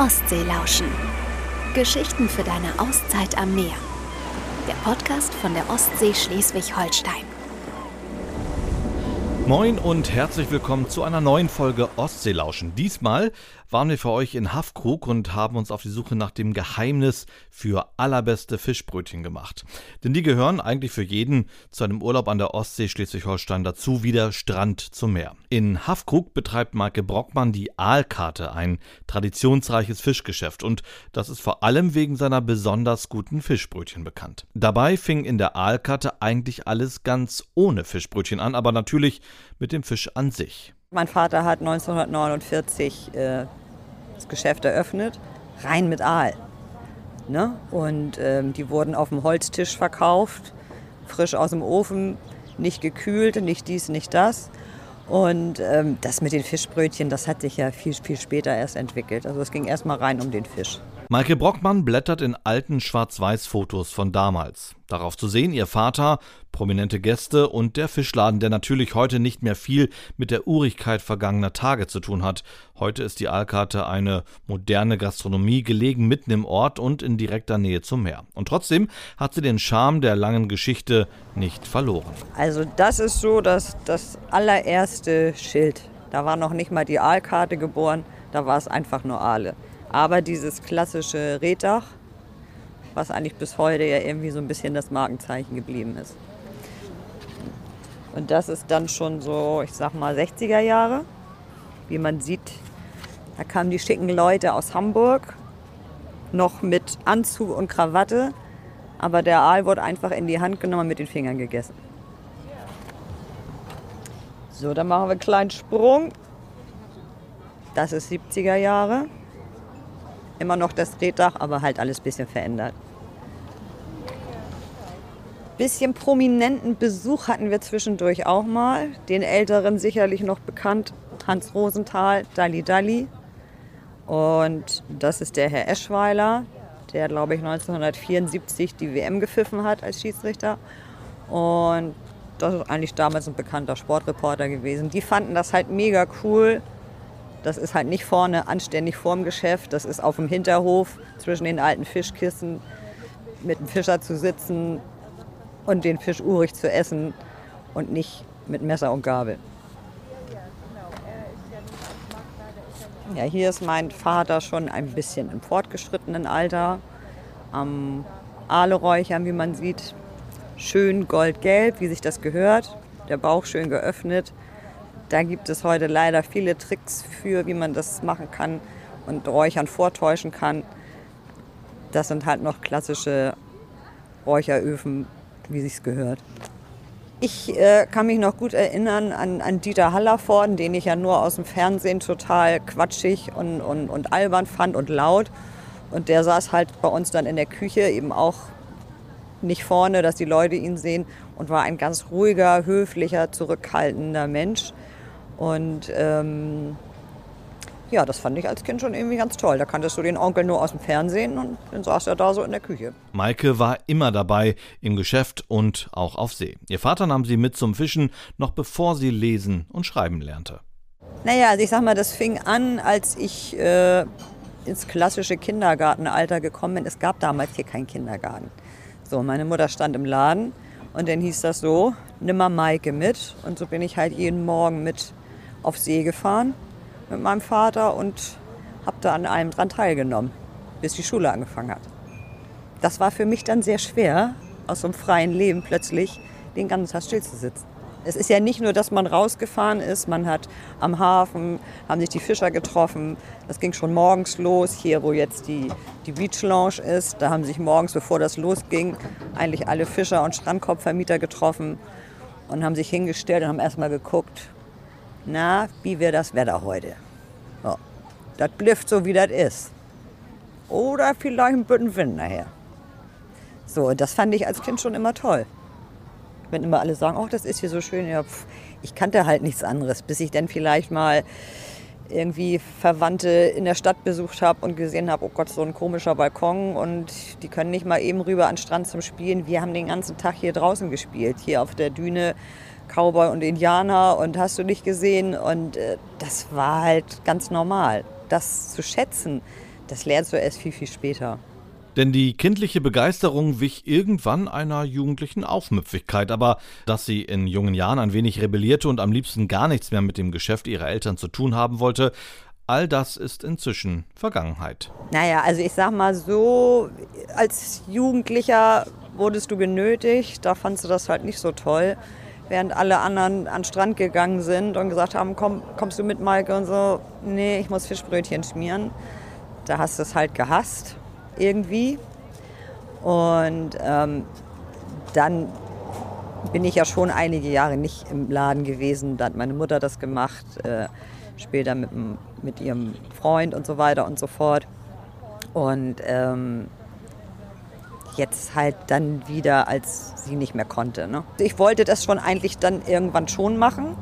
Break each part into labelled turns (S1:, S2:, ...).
S1: Ostsee lauschen. Geschichten für deine Auszeit am Meer. Der Podcast von der Ostsee Schleswig-Holstein.
S2: Moin und herzlich willkommen zu einer neuen Folge Ostseelauschen. Diesmal waren wir für euch in Haffkrug und haben uns auf die Suche nach dem Geheimnis für allerbeste Fischbrötchen gemacht. Denn die gehören eigentlich für jeden zu einem Urlaub an der Ostsee Schleswig-Holstein dazu, wie der Strand zum Meer. In Haffkrug betreibt Marke Brockmann die Aalkarte, ein traditionsreiches Fischgeschäft und das ist vor allem wegen seiner besonders guten Fischbrötchen bekannt. Dabei fing in der Aalkarte eigentlich alles ganz ohne Fischbrötchen an, aber natürlich mit dem Fisch an sich.
S3: Mein Vater hat 1949 äh, das Geschäft eröffnet, rein mit Aal. Ne? Und ähm, die wurden auf dem Holztisch verkauft, frisch aus dem Ofen, nicht gekühlt, nicht dies, nicht das. Und ähm, das mit den Fischbrötchen, das hat sich ja viel, viel später erst entwickelt. Also es ging erstmal rein um den Fisch.
S2: Maike Brockmann blättert in alten Schwarz-Weiß-Fotos von damals. Darauf zu sehen ihr Vater, prominente Gäste und der Fischladen, der natürlich heute nicht mehr viel mit der Urigkeit vergangener Tage zu tun hat. Heute ist die Aalkarte eine moderne Gastronomie, gelegen mitten im Ort und in direkter Nähe zum Meer. Und trotzdem hat sie den Charme der langen Geschichte nicht verloren.
S3: Also das ist so dass das allererste Schild. Da war noch nicht mal die Aalkarte geboren, da war es einfach nur Aale. Aber dieses klassische Reddach, was eigentlich bis heute ja irgendwie so ein bisschen das Markenzeichen geblieben ist. Und das ist dann schon so, ich sag mal, 60er Jahre. Wie man sieht, da kamen die schicken Leute aus Hamburg, noch mit Anzug und Krawatte. Aber der Aal wurde einfach in die Hand genommen und mit den Fingern gegessen. So, dann machen wir einen kleinen Sprung. Das ist 70er Jahre. Immer noch das Reddach, aber halt alles ein bisschen verändert. Bisschen prominenten Besuch hatten wir zwischendurch auch mal. Den Älteren sicherlich noch bekannt, Hans Rosenthal, Dalli Dalli. Und das ist der Herr Eschweiler, der, glaube ich, 1974 die WM gepfiffen hat als Schiedsrichter. Und das ist eigentlich damals ein bekannter Sportreporter gewesen. Die fanden das halt mega cool, das ist halt nicht vorne anständig vorm Geschäft, das ist auf dem Hinterhof zwischen den alten Fischkissen mit dem Fischer zu sitzen und den Fisch urig zu essen und nicht mit Messer und Gabel. Ja, hier ist mein Vater schon ein bisschen im fortgeschrittenen Alter. Am Aaleräuchern, wie man sieht, schön goldgelb, wie sich das gehört. Der Bauch schön geöffnet. Da gibt es heute leider viele Tricks für, wie man das machen kann und Räuchern vortäuschen kann. Das sind halt noch klassische Räucheröfen, wie sich's gehört. Ich äh, kann mich noch gut erinnern an, an Dieter Hallervorden, den ich ja nur aus dem Fernsehen total quatschig und, und, und albern fand und laut. Und der saß halt bei uns dann in der Küche, eben auch nicht vorne, dass die Leute ihn sehen und war ein ganz ruhiger, höflicher, zurückhaltender Mensch. Und ähm, ja, das fand ich als Kind schon irgendwie ganz toll. Da kanntest du den Onkel nur aus dem Fernsehen und dann saß er da so in der Küche.
S2: Maike war immer dabei im Geschäft und auch auf See. Ihr Vater nahm sie mit zum Fischen, noch bevor sie lesen und schreiben lernte.
S3: Naja, also ich sag mal, das fing an, als ich äh, ins klassische Kindergartenalter gekommen bin. Es gab damals hier keinen Kindergarten. So, meine Mutter stand im Laden und dann hieß das so, nimm mal Maike mit. Und so bin ich halt jeden Morgen mit auf See gefahren mit meinem Vater und habe da an allem dran teilgenommen, bis die Schule angefangen hat. Das war für mich dann sehr schwer, aus so einem freien Leben plötzlich den ganzen Tag still zu sitzen. Es ist ja nicht nur, dass man rausgefahren ist, man hat am Hafen, haben sich die Fischer getroffen. Das ging schon morgens los, hier wo jetzt die, die Beach Lounge ist. Da haben sich morgens, bevor das losging, eigentlich alle Fischer und Strandkorbvermieter getroffen und haben sich hingestellt und haben erstmal geguckt, na, wie wird das Wetter heute? So. Das blifft so, wie das ist. Oder vielleicht ein bisschen Wind nachher. So, das fand ich als Kind schon immer toll. Wenn immer alle sagen, oh, das ist hier so schön. Ja, pf, ich kannte halt nichts anderes, bis ich dann vielleicht mal irgendwie Verwandte in der Stadt besucht habe und gesehen habe, oh Gott, so ein komischer Balkon und die können nicht mal eben rüber an den Strand zum Spielen. Wir haben den ganzen Tag hier draußen gespielt, hier auf der Düne Cowboy und Indianer und hast du nicht gesehen. Und äh, das war halt ganz normal. Das zu schätzen, Das lernst du erst viel, viel später.
S2: Denn die kindliche Begeisterung wich irgendwann einer jugendlichen Aufmüpfigkeit, aber dass sie in jungen Jahren ein wenig rebellierte und am liebsten gar nichts mehr mit dem Geschäft ihrer Eltern zu tun haben wollte, all das ist inzwischen Vergangenheit.
S3: Naja, also ich sag mal so, als Jugendlicher wurdest du genötigt, da fandst du das halt nicht so toll. Während alle anderen an den Strand gegangen sind und gesagt haben, komm, kommst du mit, Maike? Und so, nee, ich muss Fischbrötchen schmieren. Da hast du es halt gehasst irgendwie. Und ähm, dann bin ich ja schon einige Jahre nicht im Laden gewesen. Da hat meine Mutter das gemacht, äh, später mit, mit ihrem Freund und so weiter und so fort. Und ähm, jetzt halt dann wieder, als sie nicht mehr konnte. Ne? Ich wollte das schon eigentlich dann irgendwann schon machen,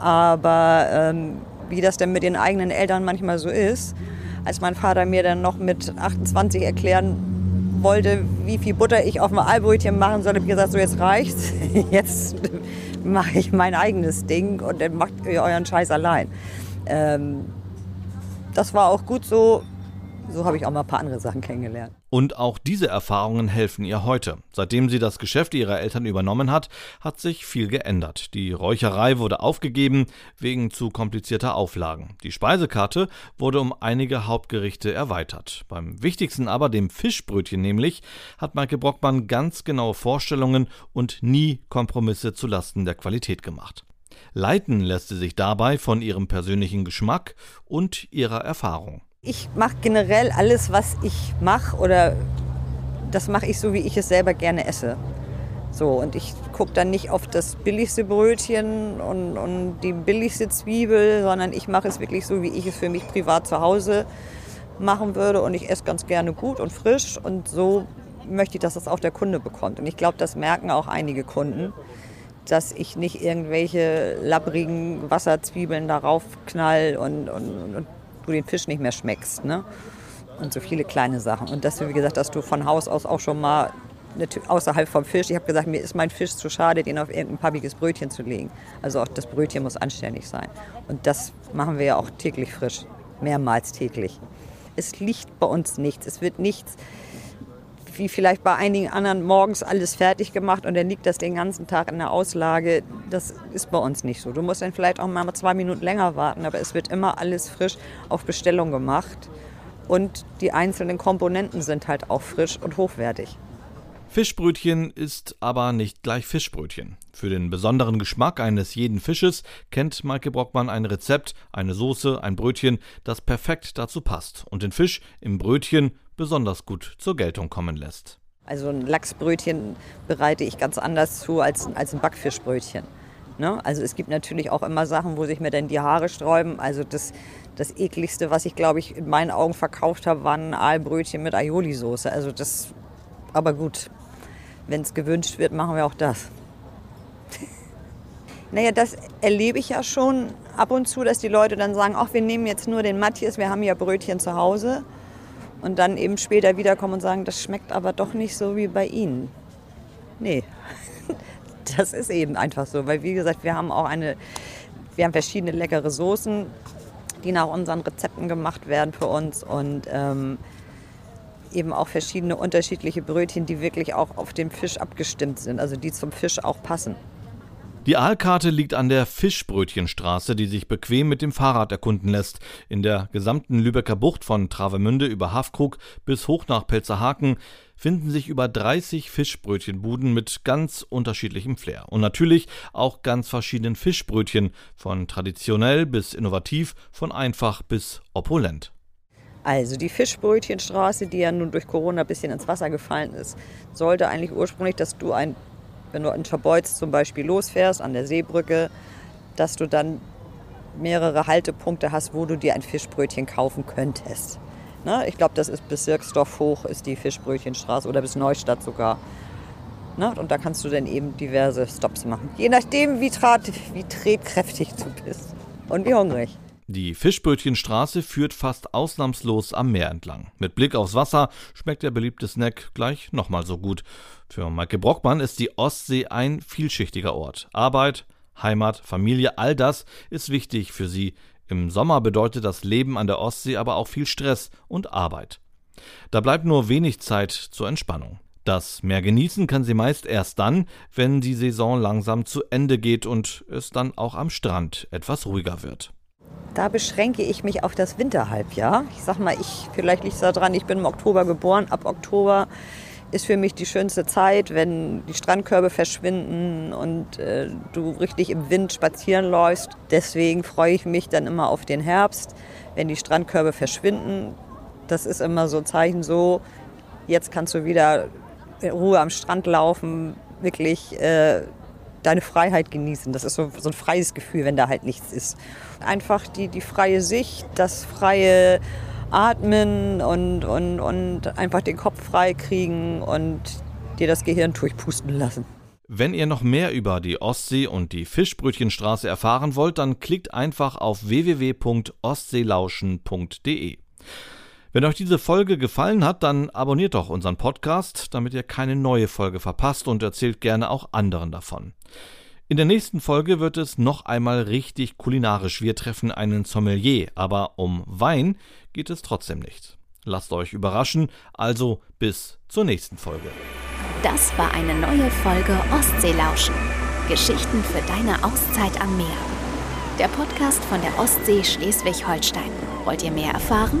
S3: aber ähm, wie das denn mit den eigenen Eltern manchmal so ist, als mein Vater mir dann noch mit 28 erklären wollte, wie viel Butter ich auf ein Eibrötchen machen soll, habe ich gesagt, so jetzt reicht's. Jetzt mache ich mein eigenes Ding und dann macht ihr euren Scheiß allein. Ähm, das war auch gut so. So habe ich auch mal ein paar andere Sachen kennengelernt.
S2: Und auch diese Erfahrungen helfen ihr heute. Seitdem sie das Geschäft ihrer Eltern übernommen hat, hat sich viel geändert. Die Räucherei wurde aufgegeben wegen zu komplizierter Auflagen. Die Speisekarte wurde um einige Hauptgerichte erweitert. Beim wichtigsten aber, dem Fischbrötchen nämlich, hat Maike Brockmann ganz genaue Vorstellungen und nie Kompromisse zulasten der Qualität gemacht. Leiten lässt sie sich dabei von ihrem persönlichen Geschmack und ihrer Erfahrung.
S3: Ich mache generell alles, was ich mache oder das mache ich so, wie ich es selber gerne esse. So, und ich gucke dann nicht auf das billigste Brötchen und, und die billigste Zwiebel, sondern ich mache es wirklich so, wie ich es für mich privat zu Hause machen würde. Und ich esse ganz gerne gut und frisch. Und so möchte ich, dass das auch der Kunde bekommt. Und ich glaube, das merken auch einige Kunden, dass ich nicht irgendwelche labbrigen Wasserzwiebeln darauf knall und, und, und du den Fisch nicht mehr schmeckst. Ne? Und so viele kleine Sachen. Und dass wie gesagt, dass du von Haus aus auch schon mal außerhalb vom Fisch, ich habe gesagt, mir ist mein Fisch zu schade, den auf irgendein pubbiges Brötchen zu legen. Also auch das Brötchen muss anständig sein. Und das machen wir ja auch täglich frisch, mehrmals täglich. Es liegt bei uns nichts, es wird nichts wie vielleicht bei einigen anderen morgens alles fertig gemacht und dann liegt das den ganzen Tag in der Auslage. Das ist bei uns nicht so. Du musst dann vielleicht auch mal zwei Minuten länger warten, aber es wird immer alles frisch auf Bestellung gemacht. Und die einzelnen Komponenten sind halt auch frisch und hochwertig.
S2: Fischbrötchen ist aber nicht gleich Fischbrötchen. Für den besonderen Geschmack eines jeden Fisches kennt Maike Brockmann ein Rezept, eine Soße, ein Brötchen, das perfekt dazu passt und den Fisch im Brötchen besonders gut zur Geltung kommen lässt.
S3: Also ein Lachsbrötchen bereite ich ganz anders zu als, als ein Backfischbrötchen. Ne? Also es gibt natürlich auch immer Sachen, wo sich mir dann die Haare sträuben. Also das, das ekligste, was ich glaube ich in meinen Augen verkauft habe, war ein Aalbrötchen mit Aioli-Soße. Also das, aber gut, wenn es gewünscht wird, machen wir auch das. naja, das erlebe ich ja schon ab und zu, dass die Leute dann sagen, ach, wir nehmen jetzt nur den Matthias, wir haben ja Brötchen zu Hause und dann eben später wiederkommen und sagen, das schmeckt aber doch nicht so wie bei Ihnen. Nee, das ist eben einfach so, weil wie gesagt, wir haben auch eine, wir haben verschiedene leckere Soßen, die nach unseren Rezepten gemacht werden für uns und ähm, eben auch verschiedene unterschiedliche Brötchen, die wirklich auch auf den Fisch abgestimmt sind, also die zum Fisch auch passen.
S2: Die Aalkarte liegt an der Fischbrötchenstraße, die sich bequem mit dem Fahrrad erkunden lässt. In der gesamten Lübecker Bucht von Travemünde über Hafkrug bis hoch nach Pelzerhaken finden sich über 30 Fischbrötchenbuden mit ganz unterschiedlichem Flair. Und natürlich auch ganz verschiedenen Fischbrötchen, von traditionell bis innovativ, von einfach bis opulent.
S3: Also die Fischbrötchenstraße, die ja nun durch Corona ein bisschen ins Wasser gefallen ist, sollte eigentlich ursprünglich, dass du ein wenn du in Schabolz zum Beispiel losfährst, an der Seebrücke, dass du dann mehrere Haltepunkte hast, wo du dir ein Fischbrötchen kaufen könntest. Ne? Ich glaube, das ist Bezirksdorf hoch, ist die Fischbrötchenstraße oder bis Neustadt sogar. Ne? Und da kannst du dann eben diverse Stops machen. Je nachdem, wie, trat, wie tretkräftig du bist und wie hungrig.
S2: Die Fischbrötchenstraße führt fast ausnahmslos am Meer entlang. Mit Blick aufs Wasser schmeckt der beliebte Snack gleich nochmal so gut. Für Maike Brockmann ist die Ostsee ein vielschichtiger Ort. Arbeit, Heimat, Familie, all das ist wichtig für sie Im Sommer bedeutet das Leben an der Ostsee aber auch viel Stress und Arbeit. Da bleibt nur wenig Zeit zur Entspannung. Das Meer genießen kann sie meist erst dann, wenn die Saison langsam zu Ende geht und es dann auch am Strand etwas ruhiger wird.
S3: Da beschränke ich mich auf das Winterhalbjahr. Ich sag mal, ich, vielleicht liegt es daran, ich bin im Oktober geboren. Ab Oktober ist für mich die schönste Zeit, wenn die Strandkörbe verschwinden und äh, du richtig im Wind spazieren läufst. Deswegen freue ich mich dann immer auf den Herbst, wenn die Strandkörbe verschwinden. Das ist immer so ein Zeichen so, jetzt kannst du wieder in Ruhe am Strand laufen, wirklich äh, deine Freiheit genießen. Das ist so, so ein freies Gefühl, wenn da halt nichts ist. Einfach die, die freie Sicht, das freie Atmen und, und, und einfach den Kopf frei kriegen und dir das Gehirn durchpusten lassen.
S2: Wenn ihr noch mehr über die Ostsee und die Fischbrötchenstraße erfahren wollt, dann klickt einfach auf www.ostseelauschen.de. Wenn euch diese Folge gefallen hat, dann abonniert doch unseren Podcast, damit ihr keine neue Folge verpasst und erzählt gerne auch anderen davon. In der nächsten Folge wird es noch einmal richtig kulinarisch. Wir treffen einen Sommelier, aber um Wein geht es trotzdem nicht. Lasst euch überraschen, also bis zur nächsten Folge.
S1: Das war eine neue Folge Ostseelauschen. Geschichten für deine Auszeit am Meer. Der Podcast von der Ostsee Schleswig-Holstein. Wollt ihr mehr erfahren?